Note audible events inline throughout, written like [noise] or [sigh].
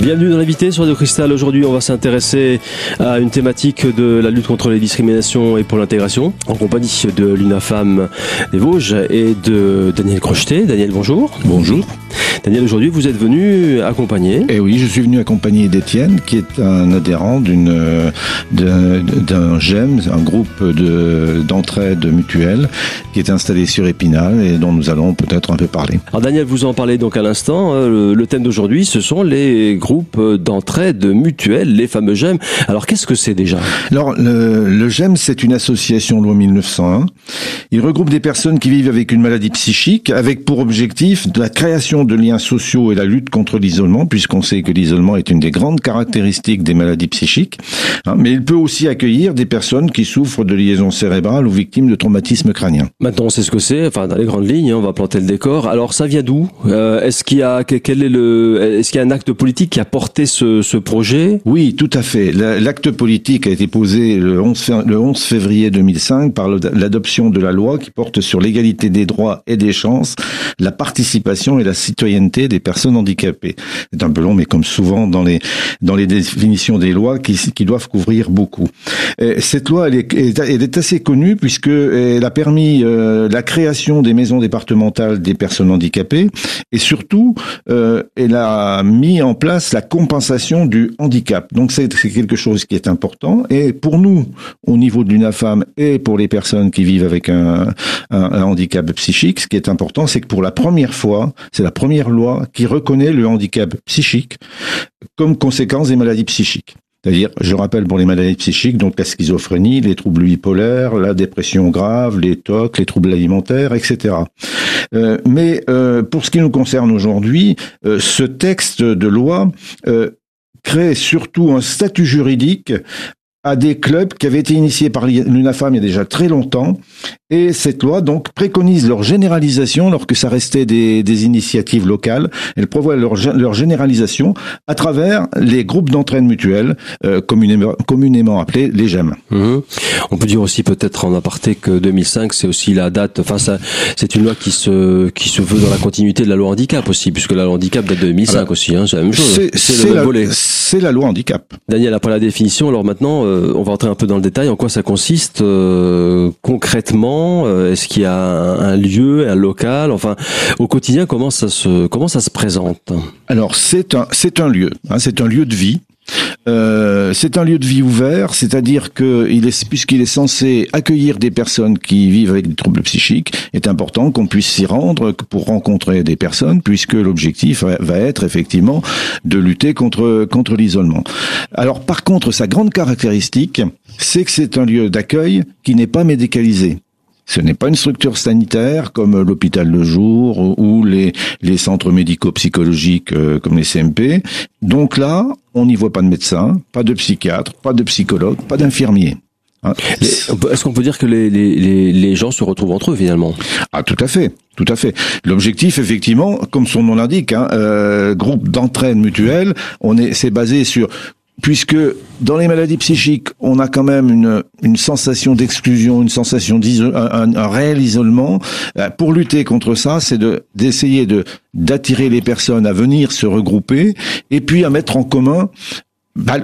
Bienvenue dans l'invité sur Radio Cristal. Aujourd'hui, on va s'intéresser à une thématique de la lutte contre les discriminations et pour l'intégration, en compagnie de l'UNAFAM des Vosges et de Daniel Crocheté. Daniel, bonjour. Bonjour. Daniel, aujourd'hui, vous êtes venu accompagner. Eh oui, je suis venu accompagner d'Étienne, qui est un adhérent d'une d'un GEM, un groupe de d'entraide mutuelle, qui est installé sur Épinal et dont nous allons peut-être un peu parler. Alors Daniel, vous en parlez donc à l'instant. Euh, le, thème d'aujourd'hui, ce sont les groupes d'entraide mutuelle, les fameux GEM. Alors qu'est-ce que c'est déjà? Alors le, le GEM, c'est une association loi 1901. Il regroupe des personnes qui vivent avec une maladie psychique, avec pour objectif la création de liens sociaux et la lutte contre l'isolement, puisqu'on sait que l'isolement est une des grandes caractéristiques des maladies psychiques. Hein, mais il peut aussi accueillir des personnes qui souffrent de liaisons cérébrales ou victimes de traumatismes crâniens. Maintenant, on sait ce que c'est. Enfin, dans les grandes lignes, hein, on va planter le décor. Alors, ça vient d'où? Euh, Est-ce qu'il y a quel est le Est-ce qu'il y a un acte politique qui a porté ce, projet Oui, tout à fait. L'acte politique a été posé le 11, le 11 février 2005 par l'adoption de la loi qui porte sur l'égalité des droits et des chances, la participation et la citoyenneté des personnes handicapées. C'est un peu long, mais comme souvent dans les dans les définitions des lois qui, doivent couvrir beaucoup. cette loi, elle est, elle est assez connue puisque elle a permis euh, la création des maisons départementales des personnes handicapées et surtout, euh, elle a mis en place la compensation du handicap. Donc c'est quelque chose qui est important et pour nous, au niveau de l'UNAFAM et pour les personnes qui vivent avec un, un, un handicap psychique, ce qui est important, c'est que pour la première fois, c'est la première loi qui reconnaît le handicap psychique comme conséquence des maladies psychiques. C'est-à-dire, je rappelle pour les maladies psychiques, donc la schizophrénie, les troubles bipolaires, la dépression grave, les TOC, les troubles alimentaires, etc. Euh, mais euh, pour ce qui nous concerne aujourd'hui, euh, ce texte de loi crée surtout un statut juridique à des clubs qui avaient été initiés par l'UNAFAM il y a déjà très longtemps. Et cette loi, donc, préconise leur généralisation, alors que ça restait des, des initiatives locales. Elle prévoit leur, leur, généralisation à travers les groupes d'entraîne mutuelle, euh, communément, communément, appelés les GEM. Mmh. On peut dire aussi peut-être en aparté que 2005, c'est aussi la date, enfin, ça, c'est une loi qui se, qui se veut dans la continuité de la loi handicap aussi, puisque la loi handicap date de 2005 alors, aussi, hein, c'est la même chose. C'est le même volet. C'est la loi handicap. Daniel, après la définition, alors maintenant, euh, on va entrer un peu dans le détail. En quoi ça consiste euh, concrètement euh, Est-ce qu'il y a un, un, lieu, un local Enfin, au quotidien, comment ça se comment ça se présente? Alors c'est un c'est un lieu. Hein, c'est un lieu de vie. Euh, c'est un lieu de vie ouvert, c'est-à-dire que il est, puisqu'il est censé accueillir des personnes qui vivent avec des troubles psychiques, est important qu'on puisse s'y rendre pour rencontrer des personnes, puisque l'objectif va être effectivement de lutter contre contre l'isolement. Alors par contre, sa grande caractéristique, c'est que c'est un lieu d'accueil qui n'est pas médicalisé. Ce n'est pas une structure sanitaire comme l'hôpital de jour ou les, les centres médico-psychologiques euh, comme les CMP. Donc là, on n'y voit pas de médecin, pas de psychiatre, pas de psychologue, pas d'infirmier. Hein Est-ce qu'on peut dire que les, les, les, gens se retrouvent entre eux finalement? Ah tout à fait, tout à fait. L'objectif, effectivement, comme son nom l'indique, hein, euh, groupe d'entraide mutuelle, on est, c'est basé sur puisque dans les maladies psychiques, on a quand même une, sensation d'exclusion, une sensation d'isolement, un, réel isolement. Pour lutter contre ça, c'est de d'essayer de d'attirer les personnes à venir se regrouper et puis à mettre en commun bah,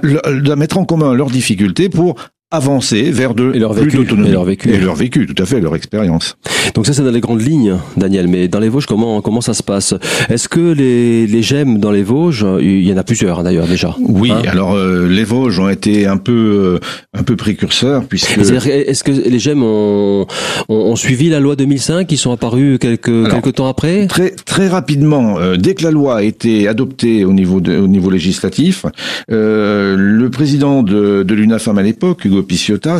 mettre en commun leurs difficultés pour avancer vers de et leur vécu, et leur vécu. Et leur vécu tout à fait leur expérience. Donc ça c'est dans les grandes lignes Daniel. Mais dans les Vosges comment comment ça se passe? Est-ce que les les gemmes dans les Vosges il y en a plusieurs d'ailleurs déjà. Oui hein? alors euh, les Vosges ont été un peu euh, un peu précurseurs puisque est-ce que les gemmes ont, ont, ont suivi la loi 2005 qui sont apparus quelques alors, quelques temps après? très très rapidement euh, dès que la loi a été adoptée au niveau de, au niveau législatif euh, le président de, de l'UNAFAM à l'époque Hugo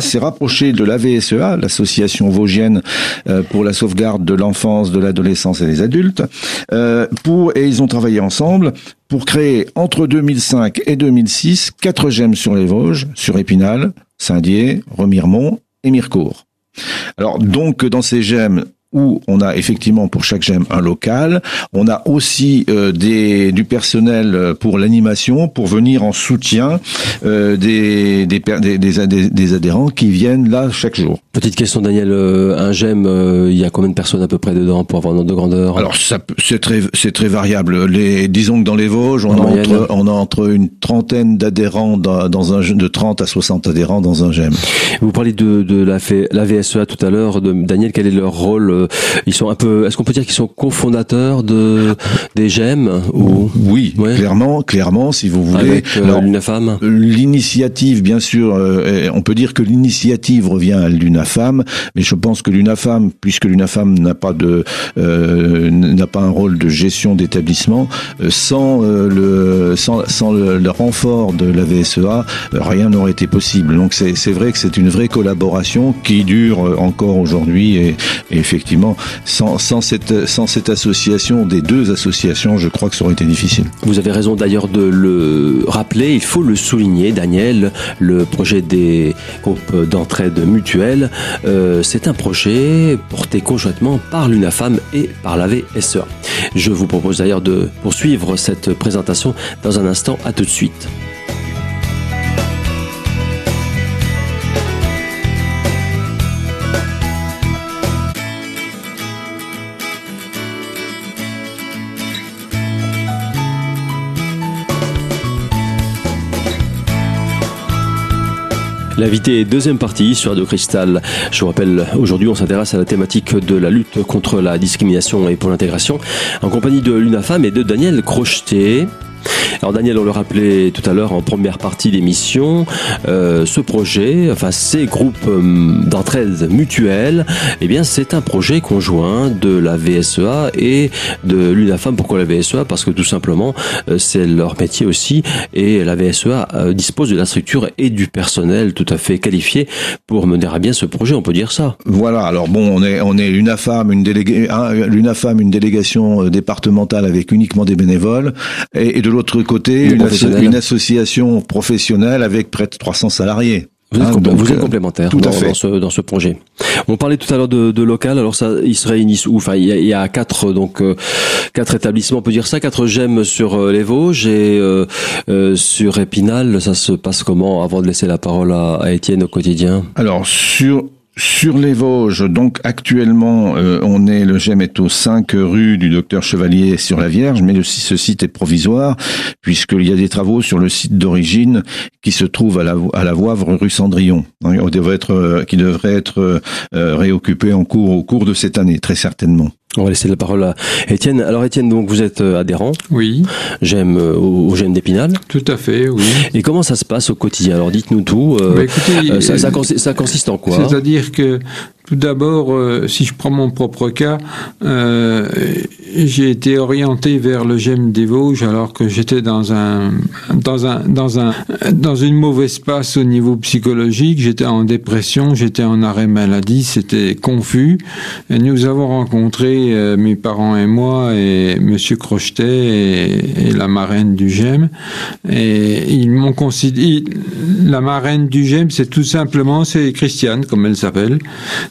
S'est rapproché de l'AVSEA, l'association vosgienne euh, pour la sauvegarde de l'enfance, de l'adolescence et des adultes, euh, pour et ils ont travaillé ensemble pour créer entre 2005 et 2006 quatre gemmes sur les Vosges, sur Épinal, Saint-Dié, Remiremont et Mirecourt. Alors donc dans ces gemmes, où on a effectivement pour chaque GEM un local. On a aussi euh, des, du personnel pour l'animation, pour venir en soutien euh, des, des, des, des, adhérents qui viennent là chaque jour. Petite question Daniel, euh, un GEM, euh, il y a combien de personnes à peu près dedans pour avoir un ordre de grandeur? Alors c'est très, c'est très variable. Les, disons que dans les Vosges, on, a entre, on a entre une trentaine d'adhérents dans, dans un de 30 à 60 adhérents dans un GEM. Vous parlez de, de la, la VSEA tout à l'heure, Daniel, quel est leur rôle euh, Ils sont un peu, est-ce qu'on peut dire qu'ils sont cofondateurs de des GEM ou? Oui, clairement, clairement, si vous voulez. Avec euh, l'UNAFAM. L'initiative, bien sûr, euh, on peut dire que l'initiative revient à l'UNAFAM, mais je pense que l'UNAFAM, puisque l'UNAFAM n'a pas de n'a pas un rôle de gestion d'établissement, sans le sans, sans le, le, renfort de la VSEA, rien n'aurait été possible. Donc c'est vrai que c'est une vraie collaboration qui dure euh, encore aujourd'hui et, effectivement sans, sans, cette, association des deux associations, je crois que ça aurait été difficile. Vous avez raison d'ailleurs de le rappeler, il faut le souligner, Daniel, le projet des groupes d'entraide mutuelle, euh, c'est un projet porté conjointement par l'UNAFAM et par la VSEA. Je vous propose d'ailleurs de poursuivre cette présentation dans un instant. À tout de suite. L'invité est deuxième partie sur Radio Cristal. Je vous rappelle, aujourd'hui, on s'intéresse à la thématique de la lutte contre la discrimination et pour l'intégration en compagnie de l'UNAFAM et de Daniel Crocheté. Alors Daniel, on le rappelait tout à l'heure en première partie d'émission, euh, ce projet, enfin ces groupes euh, d'entraide mutuelle, eh bien c'est un projet conjoint de la VSEA et de l'UNAFAM. Pourquoi la VSEA Parce que tout simplement euh, c'est leur métier aussi et la VSEA euh, dispose de la structure et du personnel tout à fait qualifié pour mener à bien ce projet. On peut dire ça. Voilà. Alors bon, on est on est l'UNAFAM, une délégation départementale avec uniquement des bénévoles et, et de l'autre côté, une, association professionnelle avec près de 300 salariés. Vous êtes, hein, euh, complémentaire dans, ce, dans ce projet. On parlait tout à l'heure de, de, local. Alors ça, ils se réunissent où Enfin, il y, a, quatre donc euh, quatre établissements, on peut dire ça, quatre gemmes sur euh, les Vosges et sur Épinal. Ça se passe comment Avant de laisser la parole à, à Étienne au quotidien? Alors sur sur les Vosges, donc actuellement, euh, on est le GEM est aux 5 rue du Docteur Chevalier sur la Vierge, mais le, ce site est provisoire puisqu'il y a des travaux sur le site d'origine qui se trouve à la, à la Voivre rue Cendrillon, hein, euh, qui devrait être euh, réoccupé en cours au cours de cette année, très certainement. On va laisser la parole à Étienne. Alors Étienne, donc vous êtes euh, adhérent. Oui. J'aime euh, au, GEM d'Épinal. Tout à fait, oui. Et comment ça se passe au quotidien? Alors dites-nous tout. Euh, bah, écoutez, ça, ça, ça, consiste en quoi? C'est-à-dire que tout d'abord, euh, si je prends mon propre cas, euh, j'ai été orienté vers le GEM des Vosges alors que j'étais dans un, dans un, dans un, dans une mauvaise passe au niveau psychologique. J'étais en dépression, j'étais en arrêt maladie, c'était confus. Et nous avons rencontré euh, mes parents et moi et Monsieur Crochetet et, la marraine du GEM. Et ils m'ont considéré, la marraine du GEM, c'est tout simplement, c'est Christiane, comme elle s'appelle.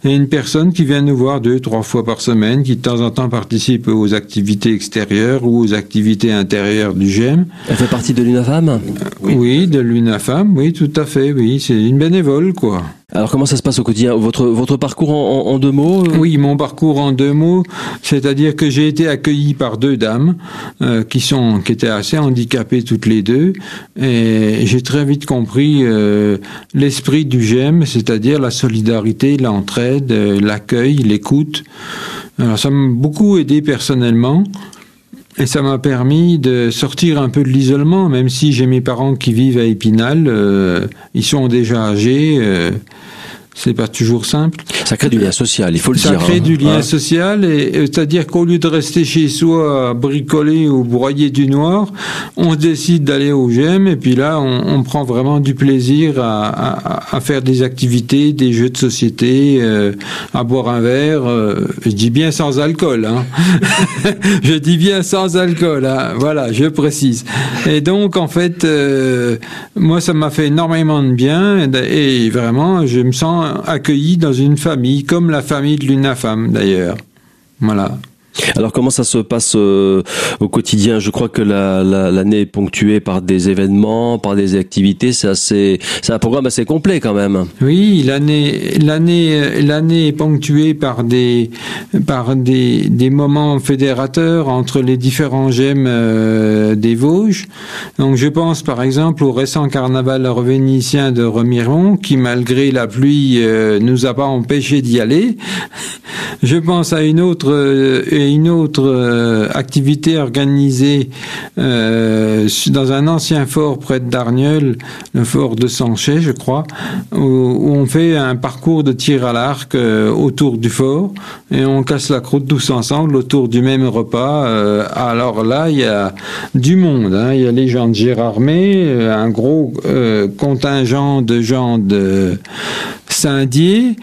A une personne qui vient nous voir deux, trois fois par semaine, qui de temps en temps participe aux activités extérieures ou aux activités intérieures du GEM. Elle fait partie de l'UNAFAM? Oui. de l'UNAFAM, oui, tout à fait, oui. C'est une bénévole, quoi. Alors comment ça se passe au quotidien? Votre, parcours en, deux mots euh? Oui, mon parcours en deux mots, c'est-à-dire que j'ai été accueilli par deux dames euh, qui sont qui étaient assez handicapées toutes les deux, et j'ai très vite compris euh, l'esprit du GEM, c'est-à-dire la solidarité, l'entraide, l'accueil, l'écoute. Alors ça m'a beaucoup aidé personnellement. Et ça m'a permis de sortir un peu de l'isolement, même si j'ai mes parents qui vivent à Épinal, euh, ils sont déjà âgés. Euh, c'est pas toujours simple. Ça crée du lien social, il faut le dire. Ça crée du lien social, et, c'est-à-dire qu'au lieu de rester chez soi à bricoler ou broyer du noir, on décide d'aller au GEM, et puis là, on, on prend vraiment du plaisir à, à, à, faire des activités, des jeux de société, euh, à boire un verre. Euh, je dis bien sans alcool, hein. [laughs] je dis bien sans alcool, hein. voilà, je précise. Et donc, en fait, euh, moi, ça m'a fait énormément de bien, et, et vraiment, je me sens accueilli dans une famille, comme la famille de l'UNAFAM d'ailleurs. Voilà. Alors comment ça se passe euh, au quotidien? Je crois que l'année est ponctuée par des événements, par des activités. C'est assez, c'est un programme assez complet quand même. Oui, l'année, l'année, l'année est ponctuée par des, par des, des moments fédérateurs entre les différents gemmes euh, des Vosges. Donc je pense par exemple au récent carnaval revénitien de Remiron, qui malgré la pluie euh, nous a pas empêché d'y aller. Je pense à une autre une autre euh, activité organisée euh, dans un ancien fort près de le fort de Sanchez, je crois, où, on fait un parcours de tir à l'arc euh, autour du fort et on casse la croûte tous ensemble autour du même repas. alors là, il y a du monde. Hein. Il y a les gens de Gérardmer, un gros contingent de gens de Saint-Dié,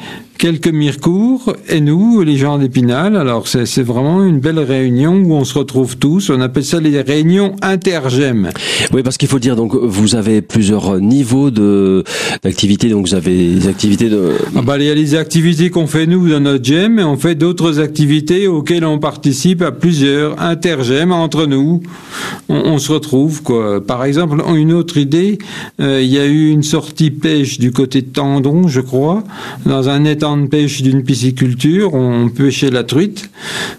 quelques Mirecourt et nous, les gens d'Épinal. Alors c'est vraiment une belle réunion où on se retrouve tous. On appelle ça les réunions intergèmes. Oui, parce qu'il faut dire donc vous avez plusieurs niveaux de d'activité. Donc vous avez des activités de. Ah bah il y a les activités qu'on fait nous dans notre gem et on fait d'autres activités auxquelles on participe à plusieurs intergèmes entre nous. On, se retrouve quoi. Par exemple, une autre idée, euh, il y a eu une sortie pêche du côté de Tendon, je crois, dans un étang de pêche d'une pisciculture, on pêchait la truite.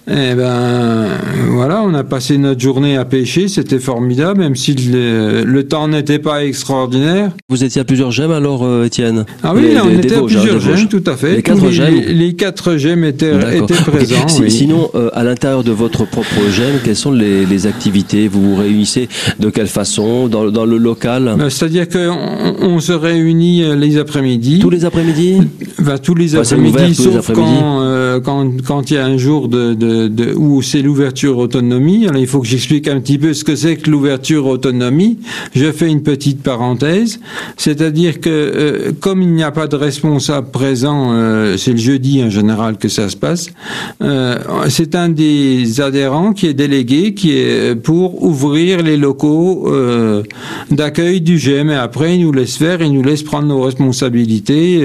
Et eh ben voilà, on a passé notre journée à pêcher, c'était formidable, même si le, temps n'était pas extraordinaire. Vous étiez à plusieurs gemmes alors, euh, Étienne Ah oui, on était à plusieurs gemmes, tout à fait. Les quatre gemmes les, quatre gemmes étaient, présents. Sinon, euh, à l'intérieur de votre propre gemme, quelles sont les, activités? Vous vous réunissez de quelle façon? Dans, le local? Ben, C'est-à-dire qu'on on se réunit euh, les après-midi. Tous les après-midi? Ben, Tous les après-midi, quand, euh, quand, quand il y a un jour de, de, de où c'est l'ouverture autonomie. Alors il faut que j'explique un petit peu ce que c'est que l'ouverture autonomie. Je fais une petite parenthèse, c'est-à-dire que euh, comme il n'y a pas de responsable présent, euh, c'est le jeudi en général que ça se passe. C'est un des adhérents qui est délégué, qui est pour ouvrir les locaux d'accueil du GEM. Et après, il nous laisse faire, il nous laisse prendre nos responsabilités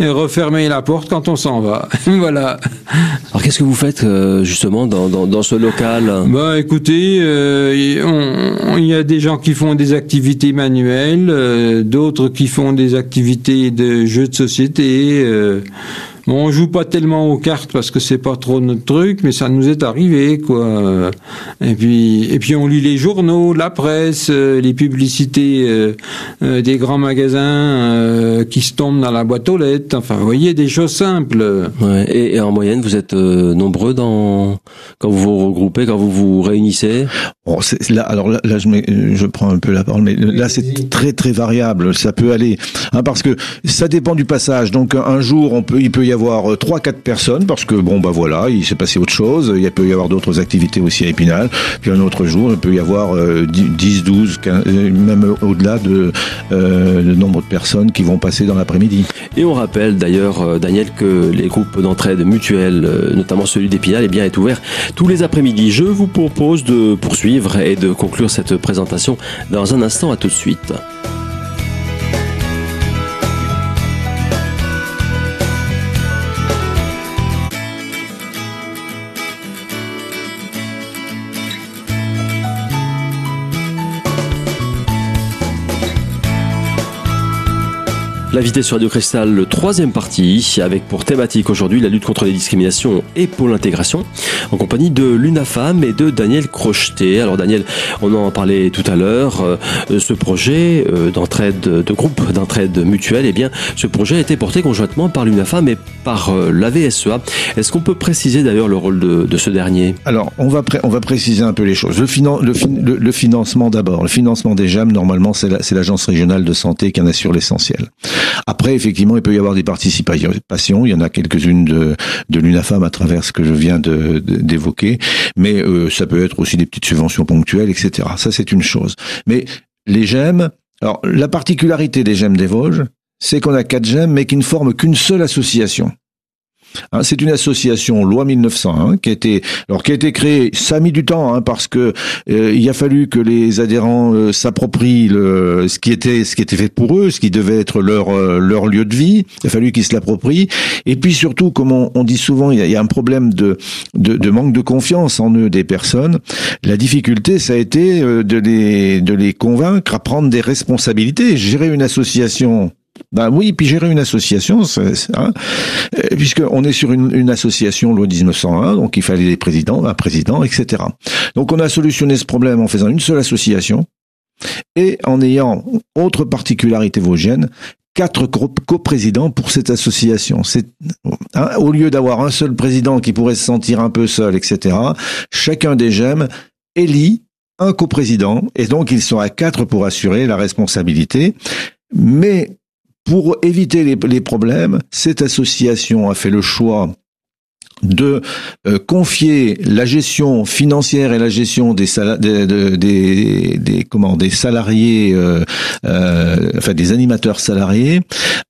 et refermer la porte quand on s'en va. [laughs] voilà. Alors qu'est-ce que vous faites euh, justement dans, dans, dans, ce local? Bah écoutez, euh, il y a des gens qui font des activités manuelles, euh, d'autres qui font des activités de jeux de société. Bon, on joue pas tellement aux cartes parce que c'est pas trop notre truc, mais ça nous est arrivé, quoi. Et puis, et puis on lit les journaux, la presse, euh, les publicités euh, euh, des grands magasins qui se tombent dans la boîte aux lettres. Enfin, vous voyez, des choses simples. Ouais. Et, en moyenne, vous êtes nombreux dans quand vous vous regroupez, quand vous vous réunissez? Bon, là, alors là, je, je prends un peu la parole, mais là, c'est très très variable. Ça peut aller, hein, parce que ça dépend du passage. Donc, un jour, on peut, il peut y avoir euh, trois, quatre personnes parce que bon bah voilà, il s'est passé autre chose. Il peut y avoir d'autres activités aussi à Épinal. Puis un autre jour, il peut y avoir 10, 12, 15, même au-delà de euh, nombre de personnes qui vont passer dans l'après-midi. Et on rappelle d'ailleurs, euh, Daniel, que les groupes d'entraide mutuelle, notamment celui d'Épinal, eh bien est ouvert tous les après-midi. Je vous propose de poursuivre et de conclure cette présentation dans un instant. À tout de suite. L'invité sur Radio Cristal, troisième parti, avec pour thématique aujourd'hui la lutte contre les discriminations et pour l'intégration, en compagnie de l'UNAFAM et de Daniel Crocheté. Alors Daniel, on en parlait tout à l'heure, euh, ce projet euh, d'entraide, de groupe d'entraide mutuelle, eh bien, ce projet a été porté conjointement par l'UNAFAM et par euh, la VSEA. Est-ce qu'on peut préciser d'ailleurs le rôle de, ce dernier? Alors, on va, on va préciser un peu les choses. Le, le, financement d'abord. Le financement des JAM, normalement, c'est l'agence régionale de santé qui en assure l'essentiel. Après, effectivement, il peut y avoir des participations. Il y en a quelques-unes de, de l'UNAFAM à travers ce que je viens d'évoquer. Mais euh, ça peut être aussi des petites subventions ponctuelles, etc. Ça, c'est une chose. Mais les GEM, alors la particularité des GEM des Vosges, c'est qu'on a quatre GEM, mais qui ne forment qu'une seule association. Hein, c'est une association loi 1901 qui a été alors qui a été créée. Ça a mis du temps hein, parce que euh, il a fallu que les adhérents euh, s'approprient le, ce qui était ce qui était fait pour eux, ce qui devait être leur euh, leur lieu de vie. Il a fallu qu'ils se l'approprient. Et puis surtout, comme on, dit souvent, il y, a, y, a, un problème de, de, de manque de confiance en eux des personnes. La difficulté, ça a été de les de les convaincre à prendre des responsabilités. Gérer une association ben oui, puis gérer une association, hein, euh, puisqu'on est sur une, association loi 1901, donc il fallait des présidents, un président, etc. Donc on a solutionné ce problème en faisant une seule association et en ayant autre particularité vosgienne, quatre coprésidents pour cette association. C'est hein, au lieu d'avoir un seul président qui pourrait se sentir un peu seul, etc. Chacun des gemmes élit un coprésident et donc ils sont à quatre pour assurer la responsabilité. Mais pour éviter les, problèmes, cette association a fait le choix de euh, confier la gestion financière et la gestion des, comment, des salariés, euh, euh, enfin des animateurs salariés,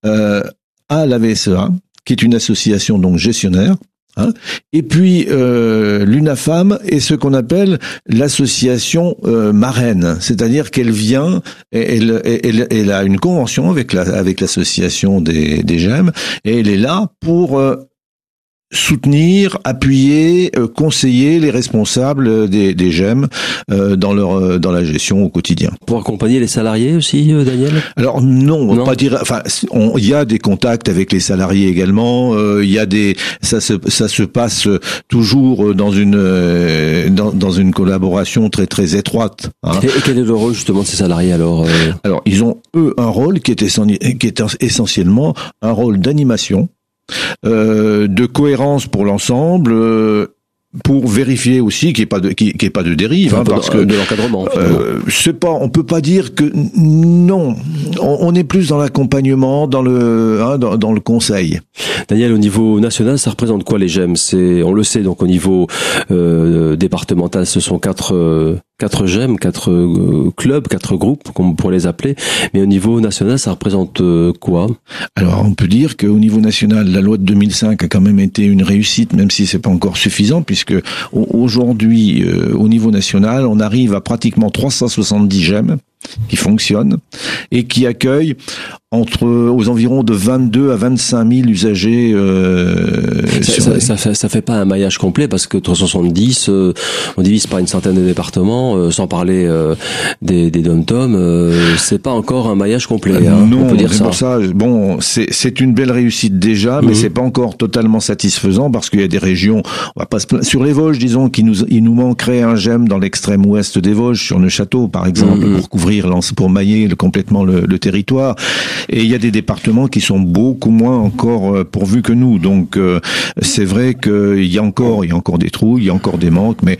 à la VSEA, qui est une association donc gestionnaire, Hein. et puis euh, l'UNAFAM est ce qu'on appelle l'association euh, marraine, c'est-à-dire qu'elle vient, elle, a une convention avec la, avec l'association des, des GEM, et elle est là pour euh, soutenir, appuyer, euh, conseiller les responsables des, des GEM euh, dans leur euh, dans la gestion au quotidien. Pour accompagner les salariés aussi, Daniel? Alors non, on va pas dire. Enfin, il y a des contacts avec les salariés également. Il y a des ça se ça se passe toujours dans une dans, dans une collaboration très très étroite. Hein. Et, quel est le rôle justement de ces salariés alors Alors ils ont eux un rôle qui est, qui est essentiellement un rôle d'animation euh, de cohérence pour l'ensemble. Euh, pour vérifier aussi qu'il n'y ait pas de qu'il ait pas de dérive hein, parce que de l'encadrement euh, c'est pas on peut pas dire que non. On, est plus dans l'accompagnement dans le hein, dans, dans, le conseil. Daniel au niveau national ça représente quoi les GEM c'est on le sait donc au niveau euh, départemental ce sont quatre quatre GEM, quatre euh, clubs, quatre groupes, comme on pourrait les appeler. Mais au niveau national, ça représente euh, quoi? Alors, on peut dire qu'au niveau national, la loi de 2005 a quand même été une réussite, même si c'est pas encore suffisant, puisque aujourd'hui, euh, au niveau national, on arrive à pratiquement 370 GEM qui fonctionnent et qui accueillent entre aux environs de 22 à 25 000 usagers. Euh, ça, ça, ça, ça, fait pas un maillage complet parce que 370, euh, on divise par une centaine de départements, euh, sans parler euh, des, des dom-tom, c'est pas encore un maillage complet. Hein, non, on peut dire ça. Pour ça. Bon, c'est une belle réussite déjà, mais mhm. c'est pas encore totalement satisfaisant parce qu'il y a des régions, on va pas sur les Vosges, disons, qui nous il nous manquerait un gemme dans l'extrême ouest des Vosges, sur Neuchâteau par exemple, mhm. pour couvrir pour mailler complètement le, le territoire. Et il y a des départements qui sont beaucoup moins encore euh, pourvus que nous. Donc euh, c'est vrai qu'il y a encore, il y a encore des trous, il y a encore des manques. Mais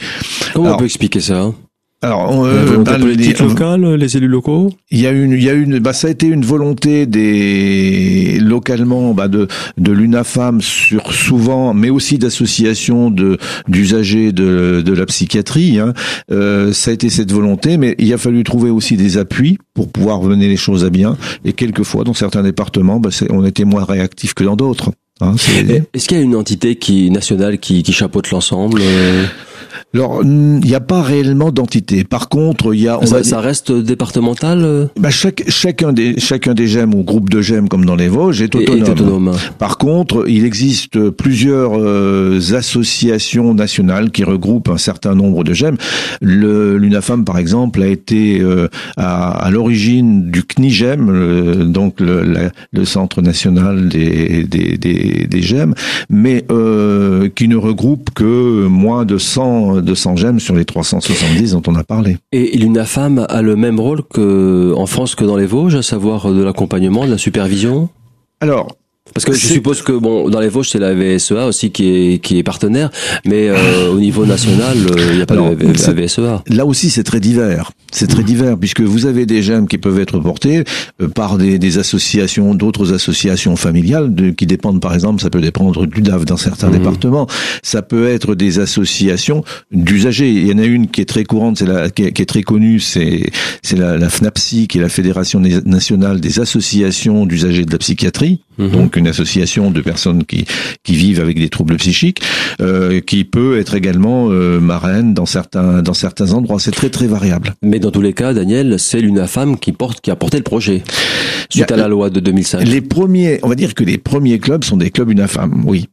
comment on peut expliquer ça alors, euh, bah, politique locale, les élus locaux? Il y a une, il y a une, bah, ça a été une volonté des localement, bah, de de l'UNAFAM sur souvent, mais aussi d'associations de d'usagers de de la psychiatrie. Hein. Euh, ça a été cette volonté, mais il a fallu trouver aussi des appuis pour pouvoir mener les choses à bien. Et quelquefois, dans certains départements, bah, on était moins réactifs que dans d'autres. Hein, Est-ce qu'il y a une entité qui nationale qui, qui chapeaute l'ensemble euh? Alors, il n'y a pas réellement d'entité. Par contre, il y a. On ça, ça, reste départemental. Euh? Bah chaque, chacun des chacun des gemmes ou groupe de gemmes comme dans les Vosges est autonome. Est autonome. Par contre, il existe plusieurs euh, associations nationales qui regroupent un certain nombre de gemmes. Le l'UNAFAM, par exemple, a été euh, à, à l'origine du CNIGEM, donc le, le, Centre national des des des, des gemmes, mais qui ne regroupe que moins de 100 200 gemmes sur les 370 dont on a parlé. Et l'UNAFAM a le même rôle que en France que dans les Vosges, à savoir de l'accompagnement, de la supervision? Alors, parce que je suppose que bon, dans les Vosges, c'est la VSEA aussi qui est qui est partenaire, mais euh, au niveau national, euh, il n'y a pas de la VSEA. Là aussi, c'est très divers. C'est très divers puisque vous avez des gemmes qui peuvent être portés euh, par des, des associations, d'autres associations familiales de, qui dépendent, par exemple, ça peut dépendre du DAF dans certains mmh. départements. Ça peut être des associations d'usagers. Il y en a une qui est très courante, c'est la qui est, qui est, très connue, c'est c'est la, la FNAPSI, qui est la Fédération nationale des associations d'usagers de la psychiatrie. Mhm. Donc une association de personnes qui, qui vivent avec des troubles psychiques, euh, qui peut être également euh, marraine dans certains, dans certains endroits. C'est très très variable. Mais dans tous les cas, Daniel, c'est l'UNAFAM qui porte, qui a porté le projet suite à la loi de 2005. Les premiers, on va dire que les premiers clubs sont des clubs UNAFAM, oui.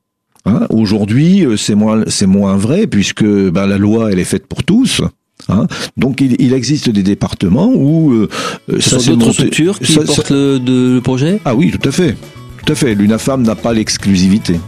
Hein, Aujourd'hui, euh, c'est moins, c'est moins vrai puisque ben, la loi, elle est faite pour tous. Hein Donc il, il, existe des départements où euh, ce ça sont d'autres structures qui ça, portent ça... le, de, le projet? Ah oui, tout à fait. Tout à fait. L'UNAFAM n'a pas l'exclusivité.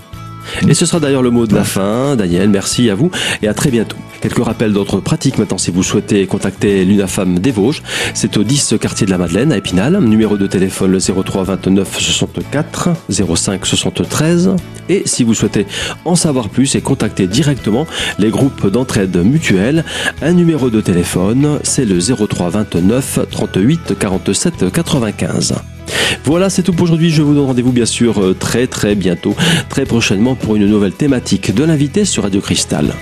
Et ce sera d'ailleurs le mot de la fin. Daniel, merci à vous et à très bientôt. Quelques rappels d'autres pratiques maintenant si vous souhaitez contacter l'UNAFAM des Vosges. C'est au 10 quartier de la Madeleine à Épinal. Numéro de téléphone le 03 29 64 05 73. Et si vous souhaitez en savoir plus et contacter directement les groupes d'entraide mutuelle, un numéro de téléphone c'est le 03 29 38 47 95. Voilà, c'est tout pour aujourd'hui. Je vous donne rendez-vous bien sûr très très bientôt, très prochainement pour une nouvelle thématique de l'invité sur Radio Cristal.